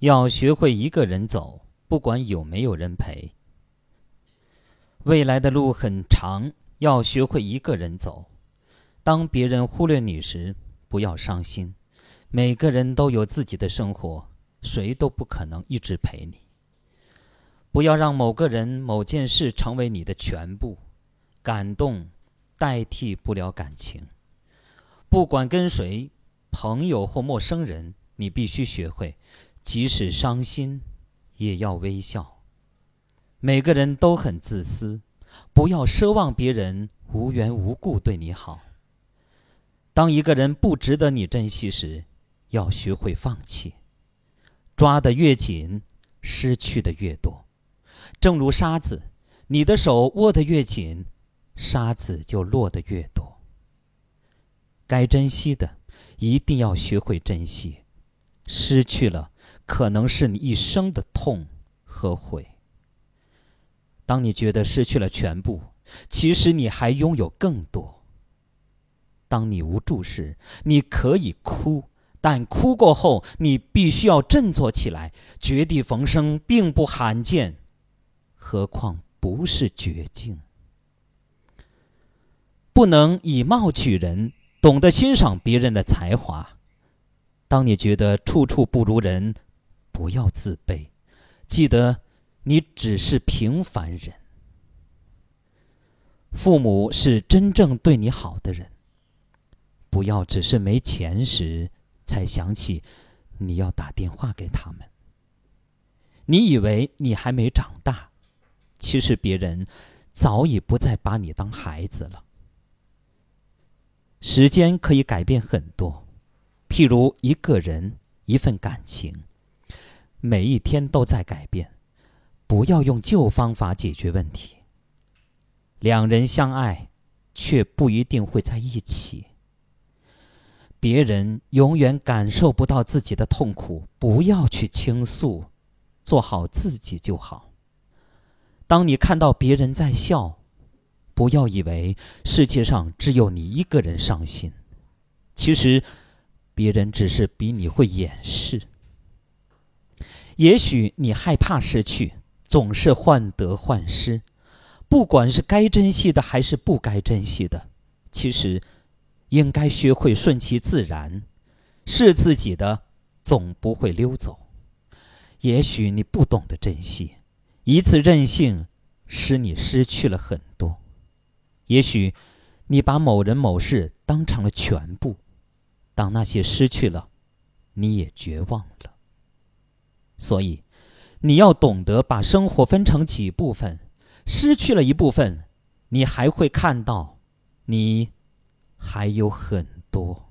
要学会一个人走，不管有没有人陪。未来的路很长，要学会一个人走。当别人忽略你时，不要伤心。每个人都有自己的生活，谁都不可能一直陪你。不要让某个人、某件事成为你的全部。感动代替不了感情。不管跟谁，朋友或陌生人，你必须学会，即使伤心，也要微笑。每个人都很自私，不要奢望别人无缘无故对你好。当一个人不值得你珍惜时，要学会放弃。抓得越紧，失去的越多。正如沙子，你的手握得越紧，沙子就落得越多。该珍惜的，一定要学会珍惜。失去了，可能是你一生的痛和悔。当你觉得失去了全部，其实你还拥有更多。当你无助时，你可以哭，但哭过后，你必须要振作起来。绝地逢生并不罕见，何况不是绝境。不能以貌取人，懂得欣赏别人的才华。当你觉得处处不如人，不要自卑，记得你只是平凡人。父母是真正对你好的人。不要只是没钱时才想起你要打电话给他们。你以为你还没长大，其实别人早已不再把你当孩子了。时间可以改变很多，譬如一个人、一份感情，每一天都在改变。不要用旧方法解决问题。两人相爱，却不一定会在一起。别人永远感受不到自己的痛苦，不要去倾诉，做好自己就好。当你看到别人在笑，不要以为世界上只有你一个人伤心，其实别人只是比你会掩饰。也许你害怕失去，总是患得患失，不管是该珍惜的还是不该珍惜的，其实。应该学会顺其自然，是自己的，总不会溜走。也许你不懂得珍惜，一次任性使你失去了很多。也许你把某人某事当成了全部，当那些失去了，你也绝望了。所以，你要懂得把生活分成几部分，失去了一部分，你还会看到，你。还有很多。